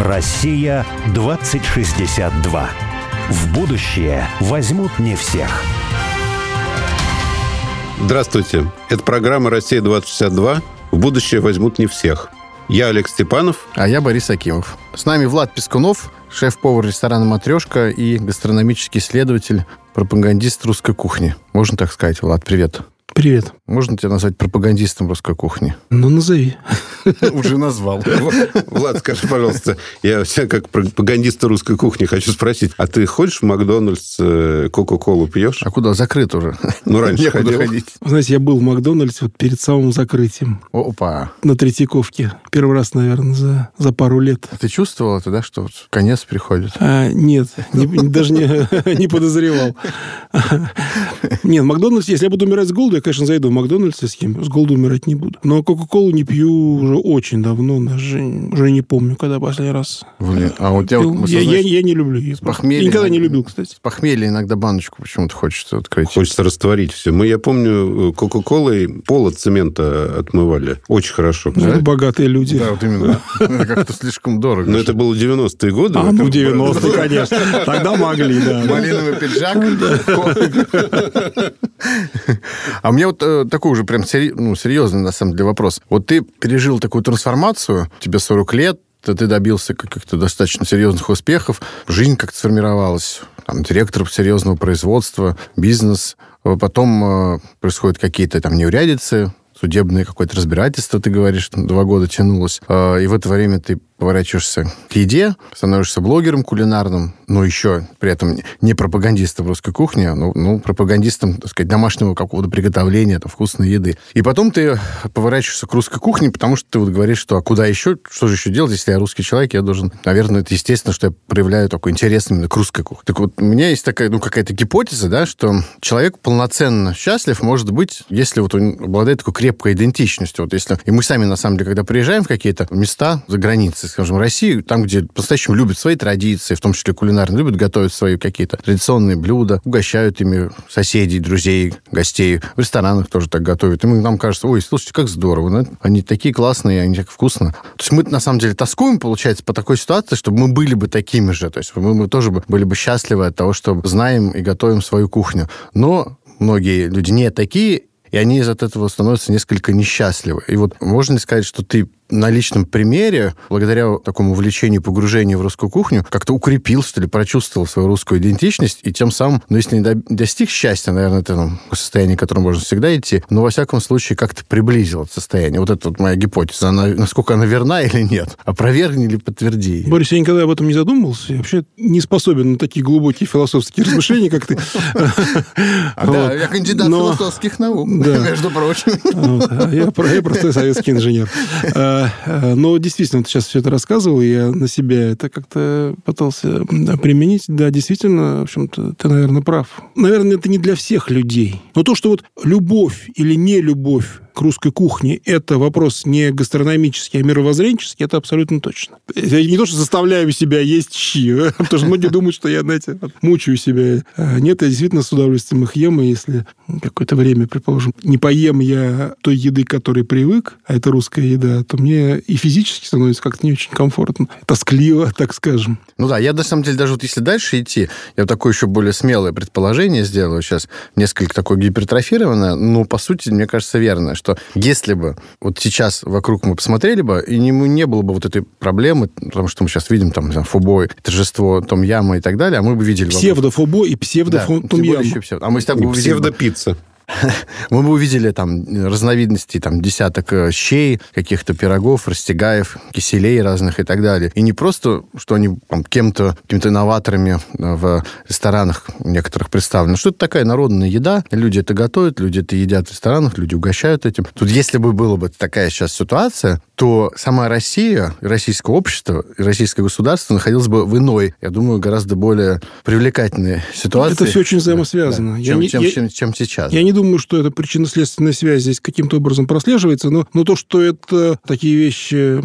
Россия 2062. В будущее возьмут не всех. Здравствуйте. Это программа «Россия-2062». В будущее возьмут не всех. Я Олег Степанов. А я Борис Акимов. С нами Влад Пескунов, шеф-повар ресторана «Матрешка» и гастрономический исследователь, пропагандист русской кухни. Можно так сказать, Влад, привет. Привет. Можно тебя назвать пропагандистом русской кухни? Ну, назови. Уже назвал. Влад, скажи, пожалуйста, я себя как пропагандиста русской кухни хочу спросить, а ты ходишь в Макдональдс, э, Кока-Колу пьешь? А куда? Закрыт уже. Ну, раньше ходил. ходить. Знаете, я был в Макдональдсе вот перед самым закрытием Опа. на Третьяковке. Первый раз, наверное, за, за пару лет. Ты чувствовал это, да, что вот конец приходит? А, нет, не- даже не, не подозревал. Нет, Макдональдс, если я буду умирать с голоду, я, конечно, зайду в Макдональдс и съем. С голоду умирать не буду. Но Кока-Колу не пью уже очень давно, даже уже не помню, когда последний раз. Блин, а у тебя пил. вот, я, я- знаешь, я не люблю ее. похмелья Я никогда не любил, кстати. с похмелья иногда баночку почему-то хочется открыть. Хочется растворить все. Мы, я помню, Кока-Колой пол от цемента отмывали. Очень хорошо. Ну, это богатые люди. Да, вот именно. Как-то слишком дорого. Но это было 90-е годы. А, ну, Это- 90-е, конечно. Тогда могли, да. Малиновый пиджак. А мне вот э, такой уже прям сери- ну, серьезный, на самом деле, вопрос. Вот ты пережил такую трансформацию, тебе 40 лет, ты добился каких-то достаточно серьезных успехов, жизнь как-то сформировалась, там, директор серьезного производства, бизнес, А потом э, происходят какие-то там неурядицы, судебное какое-то разбирательство, ты говоришь, два года тянулось, А, и в это время ты поворачиваешься к еде, становишься блогером кулинарным, но еще при этом не пропагандистом русской кухни, а, ну, ну, пропагандистом, так сказать, домашнего какого-то приготовления, там, вкусной еды. И потом ты поворачиваешься к русской кухне, потому что ты вот говоришь, что а куда еще, что же еще делать, если я русский человек, я должен, наверное, это естественно, что я проявляю такой интерес именно к русской кухне. Так вот, у меня есть такая, ну, какая-то гипотеза, да, что человек полноценно счастлив может быть, если вот он обладает такой крепкой идентичностью. Вот если... И мы сами, на самом деле, когда приезжаем в какие-то места за границей, скажем, России, там, где по-настоящему любят свои традиции, в том числе кулинарные, любят готовить свои какие-то традиционные блюда, угощают ими соседей, друзей, гостей. В ресторанах тоже так готовят. И мы, нам кажется, ой, слушайте, как здорово. ну, Они такие классные, они так вкусно. То есть мы, на самом деле, тоскуем, получается, по такой ситуации, чтобы мы были бы такими же. То есть мы, мы тоже бы были бы счастливы от того, что знаем и готовим свою кухню. Но многие люди не такие, и они из от этого становятся несколько несчастливы. И вот можно ли сказать, что ты на личном примере, благодаря такому увлечению, погружению в русскую кухню, как-то укрепил, что ли, прочувствовал свою русскую идентичность, и тем самым, ну, если не до- достиг счастья, наверное, это ну, состояние, к которому можно всегда идти, но, во всяком случае, как-то приблизил это состояние. Вот это вот моя гипотеза. Она, насколько она верна или нет? Опровергни или подтверди. Борис, я никогда об этом не задумывался. Я вообще не способен на такие глубокие философские размышления, как ты. А, да, я кандидат философских наук, между прочим. А Я, про- я простой советский инженер. А, Но действительно, ты сейчас все это рассказывал, я на себя это как-то пытался применить. Да, действительно, в общем-то, ты, наверное, прав. Наверное, это не для всех людей. Но то, что вот любовь или не любовь к русской кухне – это вопрос не гастрономический, а мировоззренческий, это абсолютно точно. Я не то, что заставляю себя есть щи, потому что многие думают, что я, знаете, мучаю себя. А Нет, я действительно с удовольствием их ем, и если какое-то время, предположим, не поем я той еды, к которой привык, а это русская еда, то мне и физически становится как-то не очень комфортно, тоскливо, так скажем. Ну да, я на самом деле даже вот если дальше идти, я вот такое еще более смелое предположение сделаю сейчас, несколько такое гипертрофированное, но по сути, мне кажется, верное, что если бы вот сейчас вокруг мы посмотрели бы, и не, не было бы вот этой проблемы, потому что мы сейчас видим там, знаю, фубой, торжество Том Яма и так далее, а мы бы видели... Псевдофобо и Да, псевдофом тем более еще псевдо. А мы с тобой И Псевдопицца. мы бы увидели там разновидностей, там, десяток э, щей, каких-то пирогов, растягаев, киселей разных и так далее. И не просто, что они там, кем-то, какими-то инноваторами э, в ресторанах некоторых представлены, что это такая народная еда, люди это готовят, люди это едят в ресторанах, люди угощают этим. Тут если бы была бы такая сейчас ситуация, то сама Россия, российское общество, российское государство находилось бы в иной, я думаю, гораздо более привлекательной ситуации. Это все очень взаимосвязано. Да, Я чем, не- чем- я- чем- чем сейчас. Я не думаю, что эта причинно-следственная связь здесь каким-то образом прослеживается, но, но то, что это такие вещи,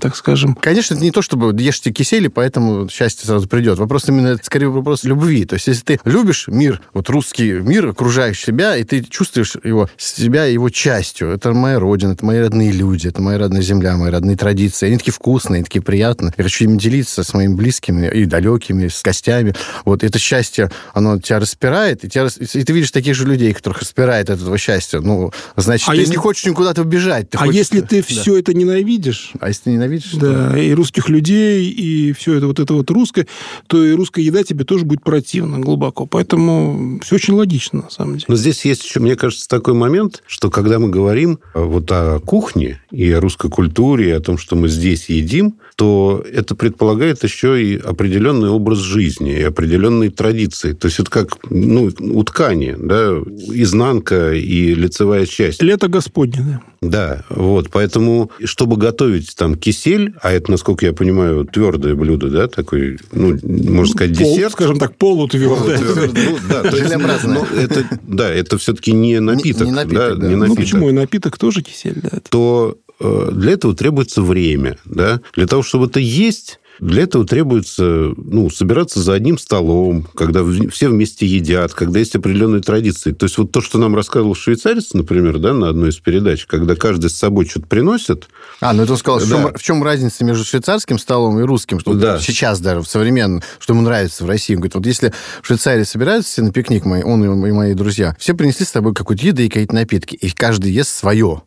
так скажем, Конечно, это не то, чтобы ешьте кисели, поэтому счастье сразу придет. Вопрос именно, это скорее вопрос любви. То есть, если ты любишь мир, вот русский мир, окружающий себя, и ты чувствуешь его, себя его частью, это моя родина, это мои родные люди, люди, это моя родная земля, мои родные традиции. Они такие вкусные, они такие приятные. Я хочу ими делиться с моими близкими и далекими, с гостями. Вот это счастье, оно тебя распирает, и, тебя, и ты видишь таких же людей, которых распирает от этого счастья. Ну, значит, а ты если... не хочешь никуда-то убежать. Ты а хочешь... если ты да. все это ненавидишь... А если ты ненавидишь? Да, что? и русских людей, и все это вот это вот русское, то и русская еда тебе тоже будет противна глубоко. Поэтому все очень логично, на самом деле. Но здесь есть еще, мне кажется, такой момент, что когда мы говорим вот о кухне и о русской культуре, и о том, что мы здесь едим, то это предполагает еще и определенный образ жизни, и определенные традиции. То есть это как ну, у ткани, да, изнанка и лицевая часть. Лето Господне, да. Да, вот, поэтому, чтобы готовить там кисель, а это, насколько я понимаю, твердое блюдо, да, такой, ну, можно сказать, Пол, десерт. скажем так, полутвердое. Ну, да, то есть, ну, это, да, это все-таки не напиток. Не, не напиток, да, да. Не напиток. Ну, почему? И напиток тоже кисель, да. То для этого требуется время, да. Для того, чтобы это есть, для этого требуется ну, собираться за одним столом, когда все вместе едят, когда есть определенные традиции. То есть вот то, что нам рассказывал швейцарец, например, да, на одной из передач, когда каждый с собой что-то приносит. А, ну это он сказал, да. в, чем, в чем разница между швейцарским столом и русским, что да. сейчас даже в современном, что ему нравится в России. Он говорит, вот если в Швейцарии собираются все на пикник, мои, он и мои друзья, все принесли с собой какую-то еду и какие-то напитки, и каждый ест свое.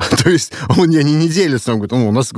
То есть он, они не делятся. Он говорит, у нас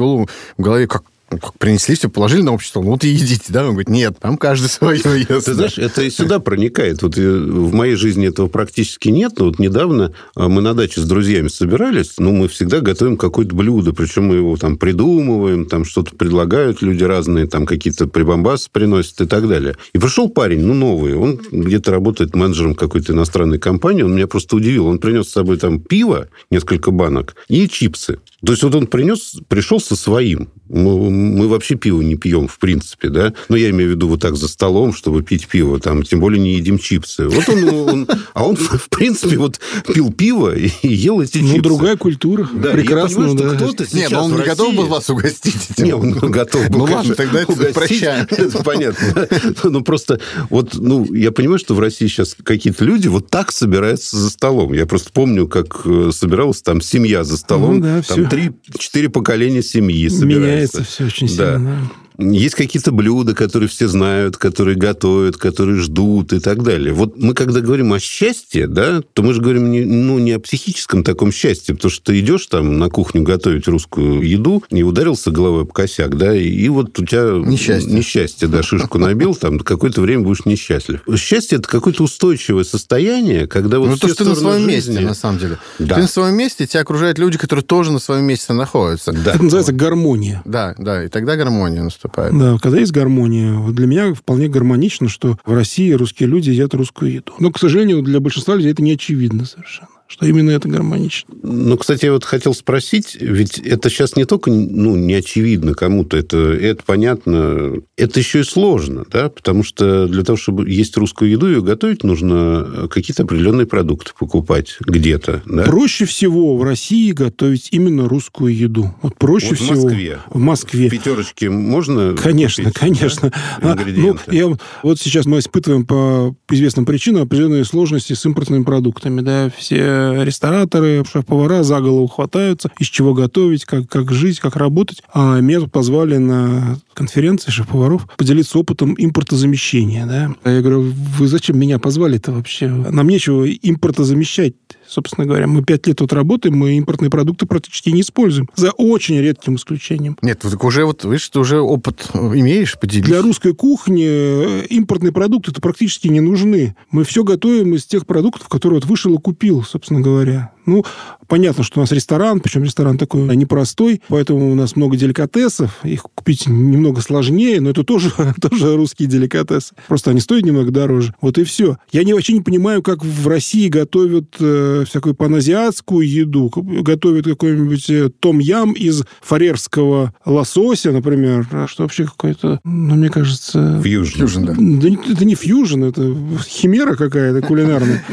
в голове как ну, как принесли, все положили на общество, ну вот и едите, да? Он говорит, нет, там каждый свое ест. Ты знаешь, это и сюда проникает. Вот в моей жизни этого практически нет, но вот недавно а, мы на даче с друзьями собирались, ну, мы всегда готовим какое-то блюдо, причем мы его там придумываем, там что-то предлагают люди разные, там какие-то прибамбасы приносят и так далее. И пришел парень, ну, новый, он где-то работает менеджером какой-то иностранной компании, он меня просто удивил. Он принес с собой там пиво, несколько банок и чипсы. То есть вот он принес, пришел со своим. Мы, мы вообще пиво не пьем, в принципе, да. Но я имею в виду вот так за столом, чтобы пить пиво, там, тем более не едим чипсы. Вот он, он а он, в принципе, вот пил пиво и ел эти ну, чипсы. Ну, другая культура. Да, Прекрасно, понимаю, да. кто-то сейчас Нет, он не готов был вас угостить. Нет, он готов был, Ну, ладно, тогда это прощаем. Это понятно. Ну, просто вот, ну, я понимаю, что в России сейчас какие-то люди вот так собираются за столом. Я просто помню, как э, собиралась там семья за столом. Ну, да, там три-четыре поколения семьи собираются. Меняется все очень сильно. Да. Есть какие-то блюда, которые все знают, которые готовят, которые ждут и так далее. Вот мы, когда говорим о счастье, да, то мы же говорим не, ну, не о психическом таком счастье, потому что ты идешь там на кухню готовить русскую еду и ударился головой об косяк, да, и вот у тебя... Несчастье. Несчастье, да, шишку набил, там какое-то время будешь несчастлив. Счастье – это какое-то устойчивое состояние, когда вот Ну, то, что ты на своем жизни... месте, на самом деле. Да. Ты на своем месте, тебя окружают люди, которые тоже на своем месте находятся. Да. Это называется гармония. Да, да, и тогда гармония наступает наступает. Да, когда есть гармония. Для меня вполне гармонично, что в России русские люди едят русскую еду. Но, к сожалению, для большинства людей это не очевидно совершенно что именно это гармонично. Ну, кстати, я вот хотел спросить, ведь это сейчас не только ну, не очевидно кому-то, это, это понятно, это еще и сложно, да, потому что для того, чтобы есть русскую еду, ее готовить, нужно какие-то определенные продукты покупать где-то. Да? Проще всего в России готовить именно русскую еду. Вот проще вот всего. В Москве. В Москве. В пятерочке можно Конечно, купить, конечно. Да? Ну, я, вот сейчас мы испытываем по известным причинам определенные сложности с импортными продуктами, да, все рестораторы, шеф-повара за голову хватаются, из чего готовить, как, как жить, как работать. А меня позвали на конференции шеф-поваров поделиться опытом импортозамещения. Да? Я говорю, вы зачем меня позвали-то вообще? Нам нечего импортозамещать собственно говоря. Мы пять лет тут работаем, мы импортные продукты практически не используем. За очень редким исключением. Нет, вот уже вот, видишь, ты уже опыт имеешь, поделись. Для русской кухни э, импортные продукты-то практически не нужны. Мы все готовим из тех продуктов, которые вот вышел и купил, собственно говоря. Ну, понятно, что у нас ресторан, причем ресторан такой непростой, поэтому у нас много деликатесов. Их купить немного сложнее, но это тоже, тоже русские деликатесы. Просто они стоят немного дороже. Вот и все. Я не, вообще не понимаю, как в России готовят э, всякую паназиатскую еду. Готовят какой-нибудь э, том-ям из фарерского лосося, например. А что вообще какой-то, ну, мне кажется... Фьюжн. Фьюжн, да. да. Это не фьюжн, это химера какая-то кулинарная.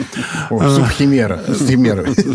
Суп химера.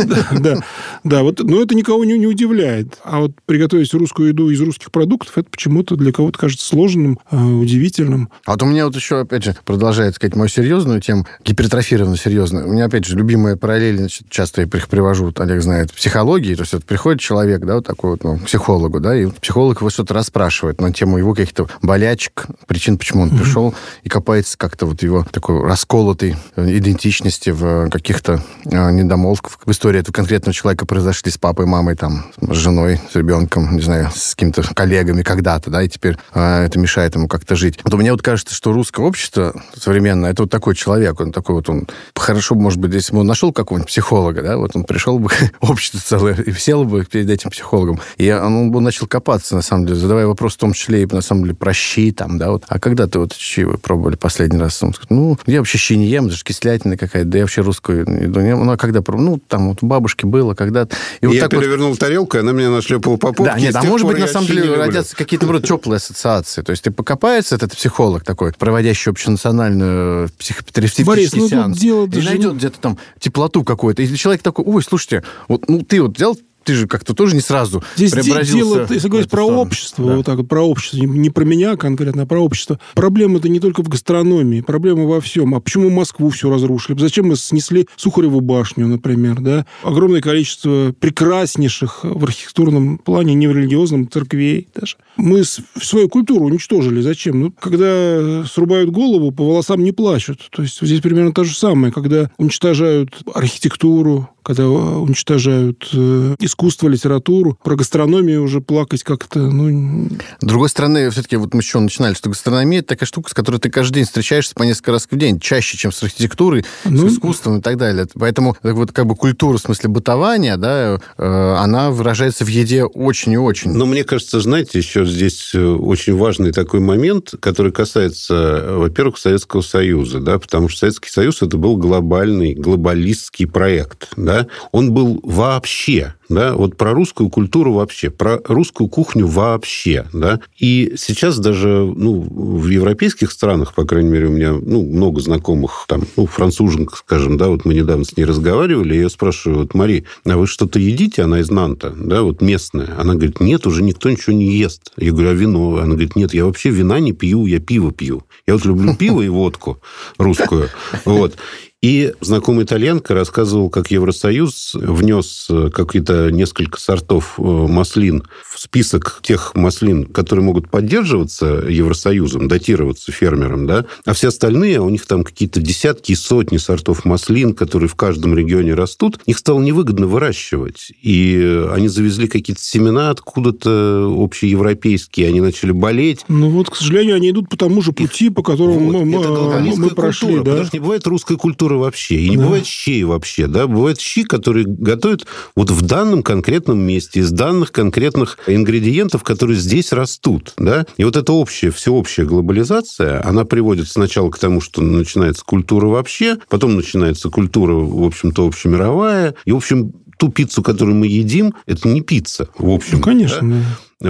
Химерой. Да, да, вот, но это никого не, не удивляет. А вот приготовить русскую еду из русских продуктов, это почему-то для кого-то кажется сложным, э, удивительным. А вот у меня вот еще, опять же, продолжает сказать мою серьезную тему, гипертрофированно серьезную. У меня, опять же, любимая параллель, значит, часто я привожу, вот Олег знает, психологии. То есть вот приходит человек, да, вот такой вот, ну, психологу, да, и психолог его что-то расспрашивает на тему его каких-то болячек, причин, почему он пришел, и копается как-то вот его такой расколотой идентичности в каких-то э, недомолвках. В истории этого конкретного человека произошли с папой, мамой, там, с женой, с ребенком, не знаю, с какими-то коллегами когда-то, да, и теперь э, это мешает ему как-то жить. Вот мне вот кажется, что русское общество современное, это вот такой человек, он такой вот, он хорошо, может быть, если бы он нашел какого-нибудь психолога, да, вот он пришел бы, общество целое, и сел бы перед этим психологом, и он бы начал копаться, на самом деле, задавая вопрос в том числе и, на самом деле, про щи, там, да, вот, а когда ты вот щи вы пробовали последний раз? Он сказал, ну, я вообще щи не ем, даже кислятина какая-то, да я вообще русскую еду не ем. Ну, а когда пробовал? Ну, там вот у бабушки было когда-то. И, и вот я перевернул вот... тарелку, и она меня нашлепала по попке. Да, нет, а может быть, на самом деле, родятся какие-то вроде теплые ассоциации. То есть ты покопается, этот психолог такой, проводящий общенациональную психотерапевтический Борис, ну, сеанс, дело и найдет где-то там теплоту какую-то. И человек такой, ой, слушайте, вот ну ты вот взял ты же как-то тоже не сразу Здесь дело, если говорить про общество, да. вот так вот про общество, не, не про меня конкретно, а про общество. Проблема-то не только в гастрономии, проблема во всем. А почему Москву все разрушили? Зачем мы снесли Сухареву башню, например, да? Огромное количество прекраснейших в архитектурном плане, не в религиозном, церквей даже. Мы свою культуру уничтожили. Зачем? Ну, когда срубают голову, по волосам не плачут. То есть здесь примерно то же самое. Когда уничтожают архитектуру, когда уничтожают э, искусство, литературу. Про гастрономию уже плакать как-то, ну... С другой стороны, все-таки вот мы еще начинали, что гастрономия это такая штука, с которой ты каждый день встречаешься по несколько раз в день, чаще, чем с архитектурой, ну... с искусством и так далее. Поэтому так вот как бы культура в смысле бытования, да, э, она выражается в еде очень и очень. Но мне кажется, знаете, еще здесь э, очень важный такой момент, который касается, во-первых, Советского Союза, да, потому что Советский Союз это был глобальный, глобалистский проект, да, он был вообще да, вот про русскую культуру вообще, про русскую кухню вообще, да. И сейчас даже, ну, в европейских странах, по крайней мере, у меня, ну, много знакомых, там, ну, француженка, скажем, да, вот мы недавно с ней разговаривали, я спрашиваю, вот, Мари, а вы что-то едите? Она из Нанта, да, вот местная. Она говорит, нет, уже никто ничего не ест. Я говорю, а вино? Она говорит, нет, я вообще вина не пью, я пиво пью. Я вот люблю пиво и водку русскую, вот. И знакомый итальянка рассказывал, как Евросоюз внес э, какие-то несколько сортов э, маслин в список тех маслин, которые могут поддерживаться Евросоюзом, датироваться фермерам, да, а все остальные, у них там какие-то десятки и сотни сортов маслин, которые в каждом регионе растут, их стало невыгодно выращивать. И они завезли какие-то семена откуда-то общеевропейские, они начали болеть. Ну вот, к сожалению, они идут по тому же пути, по которому вот, мы, мы, мы прошли. Культура, да? Потому что не бывает русской культуры культуры вообще. И не да. бывает щей вообще. Да? Бывают щи, которые готовят вот в данном конкретном месте, из данных конкретных ингредиентов, которые здесь растут. Да? И вот эта общая, всеобщая глобализация, она приводит сначала к тому, что начинается культура вообще, потом начинается культура, в общем-то, общемировая. И, в общем, ту пиццу, которую мы едим, это не пицца, в общем. Ну, конечно, да.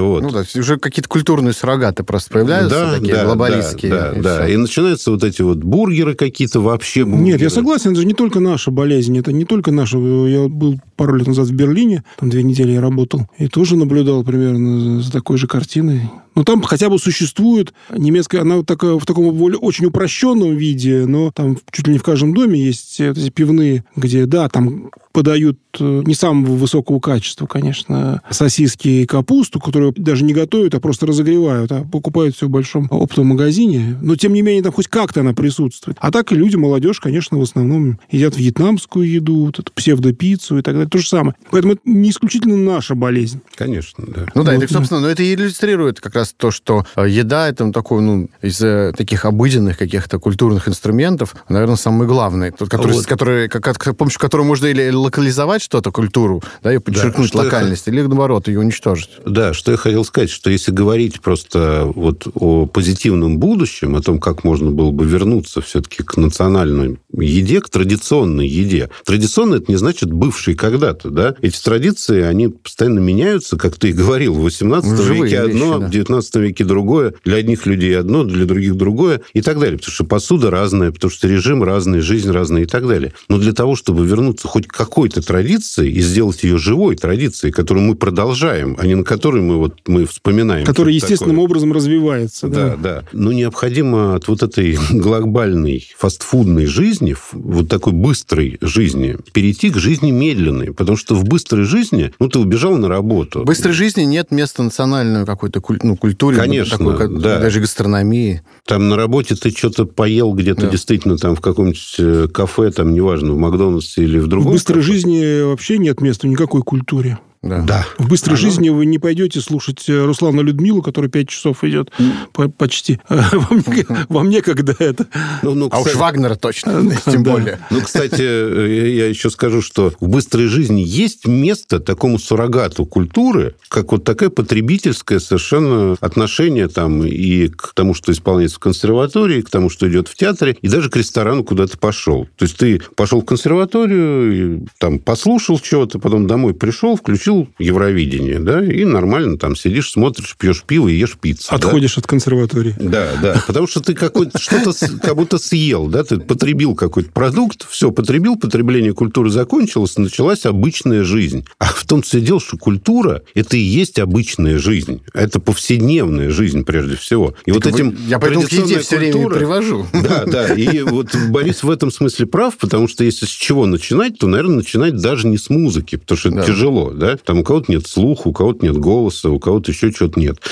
Вот. Ну да, уже какие-то культурные суррогаты просто появляются, да, такие да, глобалистские. Да, да, и, да. и начинаются вот эти вот бургеры какие-то вообще. Бургеры. Нет, я согласен, это же не только наша болезнь, это не только наша. Я был пару лет назад в Берлине, там две недели я работал, и тоже наблюдал примерно за такой же картиной. Но там хотя бы существует немецкая, она вот такая, в таком очень упрощенном виде, но там чуть ли не в каждом доме есть эти пивные, где, да, там подают э, не самого высокого качества, конечно, сосиски и капусту, которую даже не готовят, а просто разогревают, а покупают все в большом оптовом магазине. Но, тем не менее, там хоть как-то она присутствует. А так и люди, молодежь, конечно, в основном едят вьетнамскую еду, вот эту псевдопиццу и так далее. То же самое. Поэтому это не исключительно наша болезнь. Конечно, да. Ну да, вот, это, собственно, да. но это иллюстрирует как раз то, что э, еда это такой, ну, из э, таких обыденных каких-то культурных инструментов, наверное, самый главный, тот, который, вот. который, как, с помощью которого можно или локализовать что-то, культуру, да, и подчеркнуть да, локальность, я... или, наоборот, ее уничтожить. Да, что я хотел сказать, что если говорить просто вот о позитивном будущем, о том, как можно было бы вернуться все-таки к национальной еде, к традиционной еде. Традиционно это не значит бывший когда-то, да? Эти традиции, они постоянно меняются, как ты и говорил, в 18 веке одно, да. в 19 19 веке другое, для одних людей одно, для других другое и так далее. Потому что посуда разная, потому что режим разный, жизнь разная и так далее. Но для того, чтобы вернуться хоть к какой-то традиции и сделать ее живой традицией, которую мы продолжаем, а не на которой мы, вот, мы вспоминаем. Которая естественным такое. образом развивается. Да, да. да. Но необходимо от вот этой глобальной фастфудной жизни, вот такой быстрой жизни, перейти к жизни медленной. Потому что в быстрой жизни, ну, ты убежал на работу. В быстрой жизни нет места национальной какой-то ну, культуре. Конечно, такой, да. Даже гастрономии. Там на работе ты что-то поел где-то да. действительно там в каком-нибудь э, кафе, там, неважно, в Макдональдсе или в другом. В быстрой кафе. жизни вообще нет места никакой культуре. Да. да. В быстрой Оно... жизни вы не пойдете слушать э, Руслана Людмилу, который пять часов идет mm. почти. Вам, вам некогда это. Ну, ну, кстати... А уж Вагнера точно, тем да. более. Ну, кстати, я еще скажу, что в быстрой жизни есть место такому суррогату культуры, как вот такое потребительское совершенно отношение там и к тому, что исполняется в консерватории, к тому, что идет в театре, и даже к ресторану, куда ты пошел. То есть ты пошел в консерваторию, там послушал чего-то, потом домой пришел, включил включил Евровидение, да, и нормально там сидишь, смотришь, пьешь пиво и ешь пиццу. Отходишь да? от консерватории. Да, да, потому что ты какой-то что-то как будто съел, да, ты потребил какой-то продукт, все, потребил, потребление культуры закончилось, началась обычная жизнь. А в том все дело, что культура – это и есть обычная жизнь. Это повседневная жизнь, прежде всего. И так вот этим Я поэтому к еде все время привожу. Да, да. И вот Борис в этом смысле прав, потому что если с чего начинать, то, наверное, начинать даже не с музыки, потому что это да. тяжело, да. Там у кого-то нет слуха, у кого-то нет голоса, у кого-то еще что-то нет.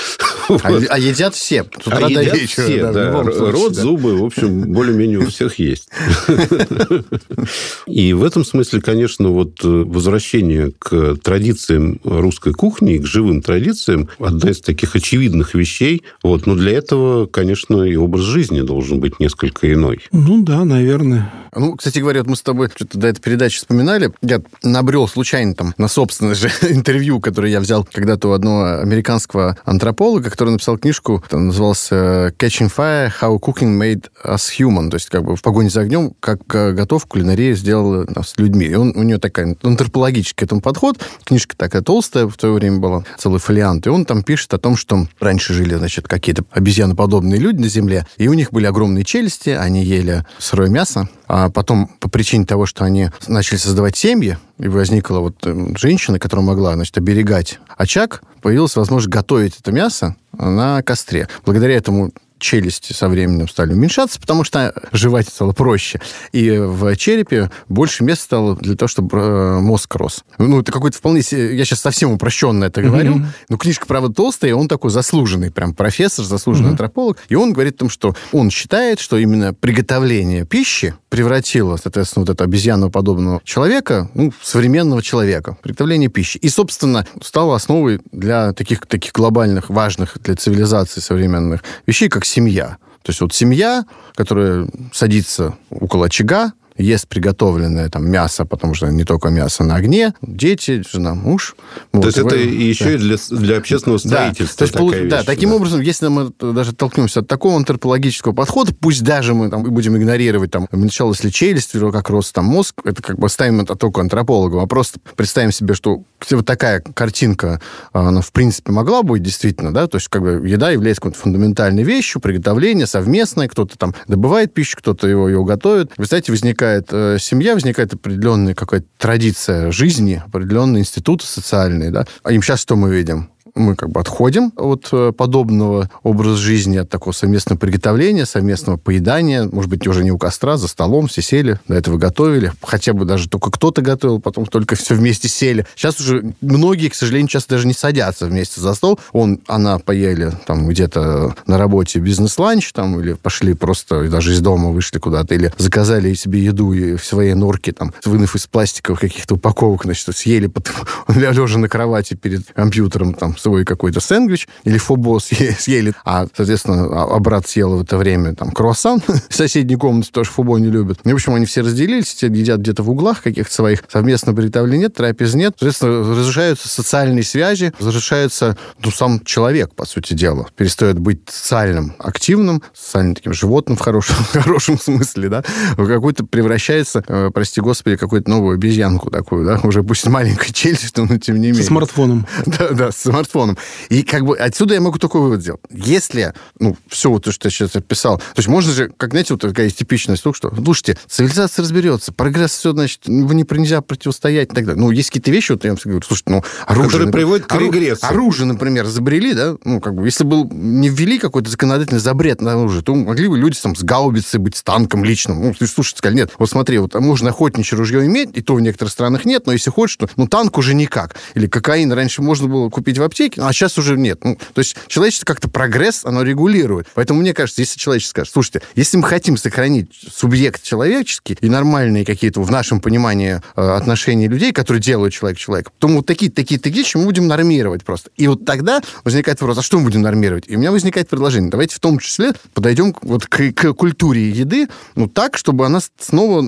А, а едят все. А едят все, да. Рот, зубы, в общем, более-менее у всех есть. И в этом смысле, конечно, вот э, возвращение к традициям русской кухни, к живым традициям, одна из таких очевидных вещей. Вот. Но для этого, конечно, и образ жизни должен быть несколько иной. Ну да, наверное. Ну, кстати говоря, вот мы с тобой что-то до этой передачи вспоминали. Я набрел случайно там на собственное же интервью, которое я взял когда-то у одного американского антрополога, который написал книжку, там назывался Catching Fire, How Cooking Made Us Human. То есть как бы в погоне за огнем, как э, готов кулинария сделала нас людьми. И он, у нее такая антропологический этому подход. Книжка такая толстая в то время была, целый фолиант. И он там пишет о том, что раньше жили, значит, какие-то обезьяноподобные люди на Земле, и у них были огромные челюсти, они ели сырое мясо, а потом по причине того, что они начали создавать семьи, и возникла вот эм, женщина, которая могла, значит, оберегать очаг, появилась возможность готовить это мясо на костре. Благодаря этому челюсти со временем стали уменьшаться, потому что жевать стало проще. И в черепе больше места стало для того, чтобы э, мозг рос. Ну, это какой-то вполне... Я сейчас совсем упрощенно это говорю, mm-hmm. но книжка, правда, толстая, и он такой заслуженный прям профессор, заслуженный mm-hmm. антрополог. И он говорит о том, что он считает, что именно приготовление пищи превратило, соответственно, вот этого обезьяноподобного человека, ну, современного человека, приготовление пищи. И, собственно, стало основой для таких, таких глобальных, важных для цивилизации современных вещей, как семья. То есть вот семья, которая садится около очага, ест приготовленное там мясо, потому что не только мясо на огне, дети, жена, муж. То вот. есть это еще да. и для, для общественного строительства. Да, то есть, вещь, да, таким да. образом, если мы даже толкнемся от такого антропологического подхода, пусть даже мы там будем игнорировать, там, уменьшалась ли челюсть, как рос там мозг, это как бы оставим это только антропологам, а просто представим себе, что вот такая картинка, она в принципе могла быть действительно, да, то есть как бы еда является какой-то фундаментальной вещью, приготовление совместное, кто-то там добывает пищу, кто-то его, его готовит. Вы знаете, возникает возникает э, семья, возникает определенная какая-то традиция жизни, определенные институты социальные, да. А им сейчас что мы видим? Мы как бы отходим от э, подобного образа жизни, от такого совместного приготовления, совместного поедания. Может быть, уже не у костра, за столом все сели, до этого готовили. Хотя бы даже только кто-то готовил, потом только все вместе сели. Сейчас уже многие, к сожалению, часто даже не садятся вместе за стол. Он, она поели там где-то на работе бизнес-ланч, там, или пошли просто даже из дома вышли куда-то, или заказали себе еду и в своей норке, там, вынув из пластиковых каких-то упаковок, значит, съели, потом, лежа на кровати перед компьютером, там, свой какой-то сэндвич или фобо съели, а, соответственно, а, а брат съел в это время там круассан в соседней комнате, тоже фобо не любят. И, в общем, они все разделились, все едят где-то в углах каких-то своих, совместно приготовления нет, трапез нет. Соответственно, разрушаются социальные связи, разрушается, ну, сам человек, по сути дела. Перестает быть социальным, активным, социальным таким животным в хорошем, в хорошем смысле, да, в какой-то превращается, э, прости господи, какую-то новую обезьянку такую, да, уже пусть маленькая челюсть, но тем не менее. Со смартфоном. Да, да, с смартфоном фоном. И как бы отсюда я могу такой вывод сделать. Если, ну, все вот то, что я сейчас описал, то есть можно же, как, знаете, вот такая есть типичная штука, что, слушайте, цивилизация разберется, прогресс все, значит, вы не нельзя противостоять и так далее. Ну, есть какие-то вещи, вот я вам говорю, слушайте, ну, оружие... Которые приводят к регрессу. Оружие, например, изобрели, да, ну, как бы, если был не ввели какой-то законодательный запрет на оружие, то могли бы люди там с гаубицей быть, с танком личным. Ну, ты слушай, сказали, нет, вот смотри, вот можно охотничье ружье иметь, и то в некоторых странах нет, но если хочешь, то, ну, танк уже никак. Или кокаин раньше можно было купить в аптеке, а сейчас уже нет. Ну, то есть человечество как-то прогресс, оно регулирует. Поэтому мне кажется, если человечество скажет, слушайте, если мы хотим сохранить субъект человеческий и нормальные какие-то в нашем понимании э, отношения людей, которые делают человек человек, то мы вот такие, такие, такие вещи мы будем нормировать просто. И вот тогда возникает вопрос, а что мы будем нормировать? И у меня возникает предложение, давайте в том числе подойдем вот к, к культуре еды, ну, так, чтобы она снова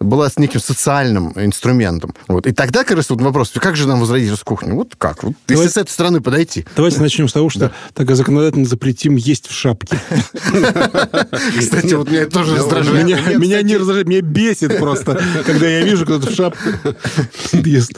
была с неким социальным инструментом. Вот. И тогда, как раз, вот вопрос, как же нам возродить кухню? Вот как? Вот. Если с этой стороны подойти. Давайте начнем с того, что да. тогда законодательно запретим есть в шапке. Кстати, вот меня тоже раздражает. Меня не раздражает, меня бесит просто, когда я вижу, кто-то в шапке ест.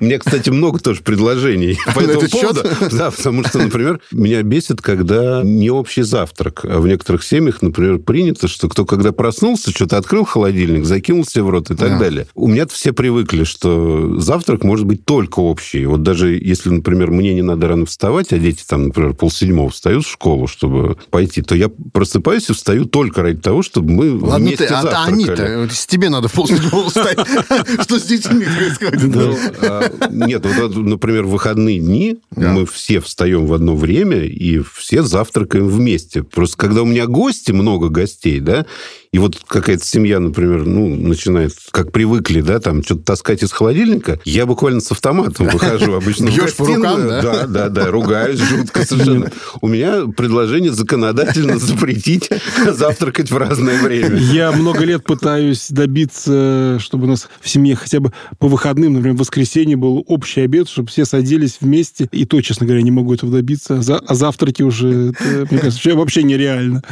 У меня, кстати, много тоже предложений по этому поводу. Да, потому что, например, меня бесит, когда не общий завтрак. А в некоторых семьях, например, принято, что кто когда проснулся, что-то открыл холодильник, закинул себе в рот и так далее. У меня все привыкли, что завтрак может быть только общий. Вот даже если, например, мне не надо рано вставать, а дети там, например, полседьмого встают в школу, чтобы пойти, то я просыпаюсь и встаю только ради того, чтобы мы Ладно вместе ты, завтракали. А они-то, тебе надо в полседьмого встать. Что с детьми происходит? А, нет, вот, например, в выходные дни мы все встаем в одно время и все завтракаем вместе. Просто когда у меня гости, много гостей, да, и вот какая-то семья, например, ну, начинает, как привыкли, да, там, что-то таскать из холодильника, я буквально с автоматом выхожу обычно Бьешь по рукам, да? Да, да, да, ругаюсь жутко совершенно. У меня предложение законодательно запретить завтракать в разное время. Я много лет пытаюсь добиться, чтобы у нас в семье хотя бы по выходным, например, в воскресенье был общий обед, чтобы все садились вместе. И то, честно говоря, не могу этого добиться. А завтраки уже, мне кажется, вообще нереально.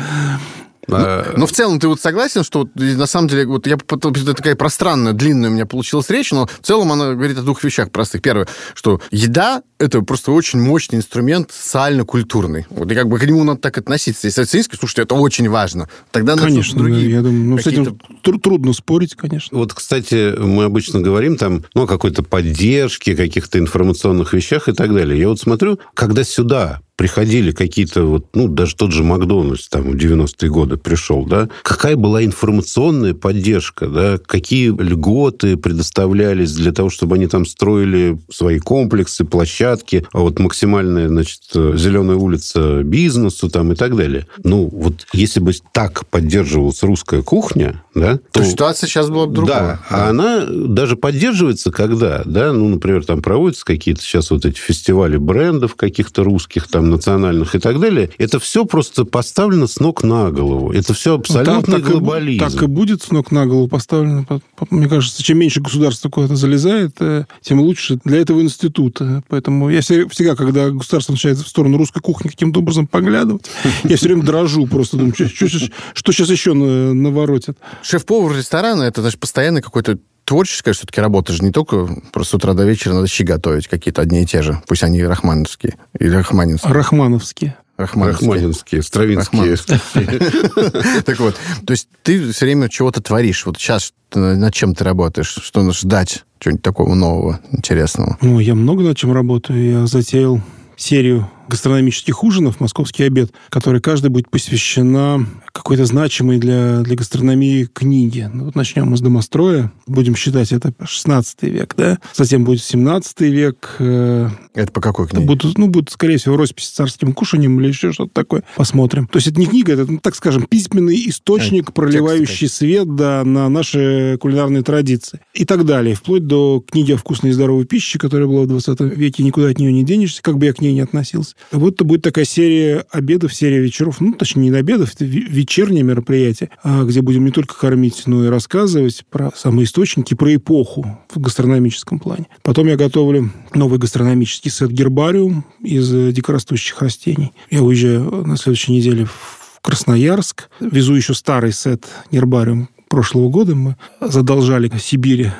А, но в целом ты вот согласен, что вот, на самом деле, вот я это такая пространная, длинная у меня получилась речь, но в целом она говорит о двух вещах простых. Первое, что еда — это просто очень мощный инструмент социально-культурный. Вот и как бы к нему надо так относиться. Если оценить, слушайте, это очень важно. Тогда конечно, другие я думаю, ну, с этим трудно спорить, конечно. Вот, кстати, мы обычно говорим там, ну, о какой-то поддержке, каких-то информационных вещах и так далее. Я вот смотрю, когда сюда приходили какие-то, вот, ну, даже тот же Макдональдс там в 90-е годы пришел, да, какая была информационная поддержка, да, какие льготы предоставлялись для того, чтобы они там строили свои комплексы, площадки, а вот максимальная, значит, зеленая улица бизнесу там и так далее. Ну, вот если бы так поддерживалась русская кухня, да, то, то ситуация сейчас была бы другая. Да, а она даже поддерживается, когда, да, ну, например, там проводятся какие-то сейчас вот эти фестивали брендов каких-то русских, там, национальных и так далее, это все просто поставлено с ног на голову. Это все абсолютно так, глобализм. Так и, так и будет с ног на голову поставлено. Мне кажется, чем меньше государство куда-то залезает, э, тем лучше для этого института. Поэтому я всегда, когда государство начинает в сторону русской кухни каким-то образом поглядывать, я все время дрожу просто. Думаю, что сейчас еще наворотят. Шеф-повар ресторана, это даже постоянно какой-то творческая все-таки работа же не только просто с утра до вечера надо щи готовить какие-то одни и те же. Пусть они рахмановские или рахманинские. Рахмановские. Рахманинские, Стравинские. Так вот, то есть ты все время чего-то творишь. Вот сейчас над чем ты работаешь? Что надо ждать? Чего-нибудь такого нового, интересного? Ну, я много над чем работаю. Я затеял серию гастрономических ужинов «Московский обед», которая каждая будет посвящена какой-то значимой для, для гастрономии книге. Ну, вот начнем мы с домостроя. Будем считать, это 16 век, да? Затем будет 17 век. Э, это по какой книге? Будут, ну, будут, скорее всего, росписи с царским кушанием или еще что-то такое. Посмотрим. То есть это не книга, это, ну, так скажем, письменный источник, а, проливающий текст, свет да, на наши кулинарные традиции. И так далее. Вплоть до книги о вкусной и здоровой пище, которая была в 20 веке. Никуда от нее не денешься, как бы я к ней не относился. Вот это будет такая серия обедов, серия вечеров. Ну, точнее, не обедов, это вечернее мероприятие, а где будем не только кормить, но и рассказывать про самые источники, про эпоху в гастрономическом плане. Потом я готовлю новый гастрономический сет гербариум из дикорастущих растений. Я уезжаю на следующей неделе в Красноярск. Везу еще старый сет гербариум прошлого года. Мы задолжали Сибири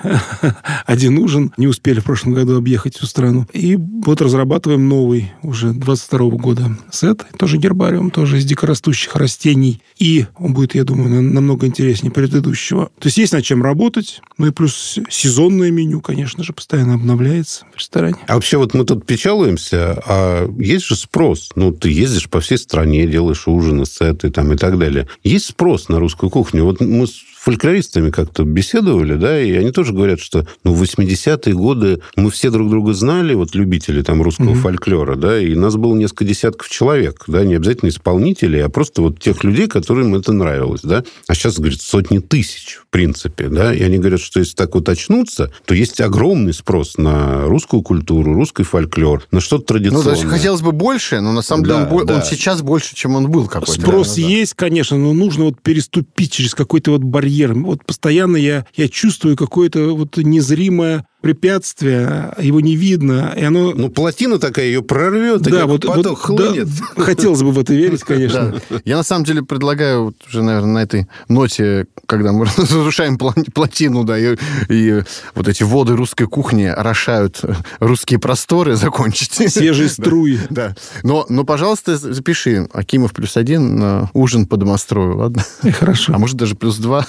один ужин. Не успели в прошлом году объехать всю страну. И вот разрабатываем новый уже 22 года сет. Тоже гербариум, тоже из дикорастущих растений. И он будет, я думаю, намного интереснее предыдущего. То есть есть над чем работать. Ну и плюс сезонное меню, конечно же, постоянно обновляется в ресторане. А вообще вот мы тут печалуемся, а есть же спрос. Ну, ты ездишь по всей стране, делаешь ужины, сеты там и так далее. Есть спрос на русскую кухню. Вот мы фольклористами как-то беседовали, да, и они тоже говорят, что ну, в 80-е годы мы все друг друга знали, вот любители там русского mm-hmm. фольклора, да, и нас было несколько десятков человек, да, не обязательно исполнителей, а просто вот тех людей, которым это нравилось, да. А сейчас, говорит, сотни тысяч, в принципе, да, и они говорят, что если так вот очнуться, то есть огромный спрос на русскую культуру, русский фольклор, на что-то традиционное. Ну, значит, хотелось бы больше, но на самом деле да, он, да. он сейчас больше, чем он был какой-то. Спрос да, есть, конечно, но нужно вот переступить через какой-то вот барьер барьером. Вот постоянно я, я чувствую какое-то вот незримое препятствие, его не видно, и оно... Ну, плотина такая, ее прорвет, да, вот, поток вот, хлынет. Да, хотелось бы в это верить, конечно. Да. Я, на самом деле, предлагаю вот уже, наверное, на этой ноте, когда мы разрушаем плотину, да, и, и вот эти воды русской кухни орошают русские просторы, закончить. Свежие струи. Да. да. Но, но, пожалуйста, запиши Акимов плюс один на ужин по домострою, ладно? Хорошо. А может, даже плюс два?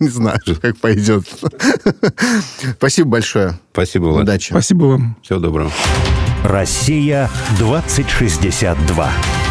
Не знаю, как пойдет. Спасибо большое большое. Спасибо, Влад. Удачи. Спасибо вам. Всего доброго. Россия 2062.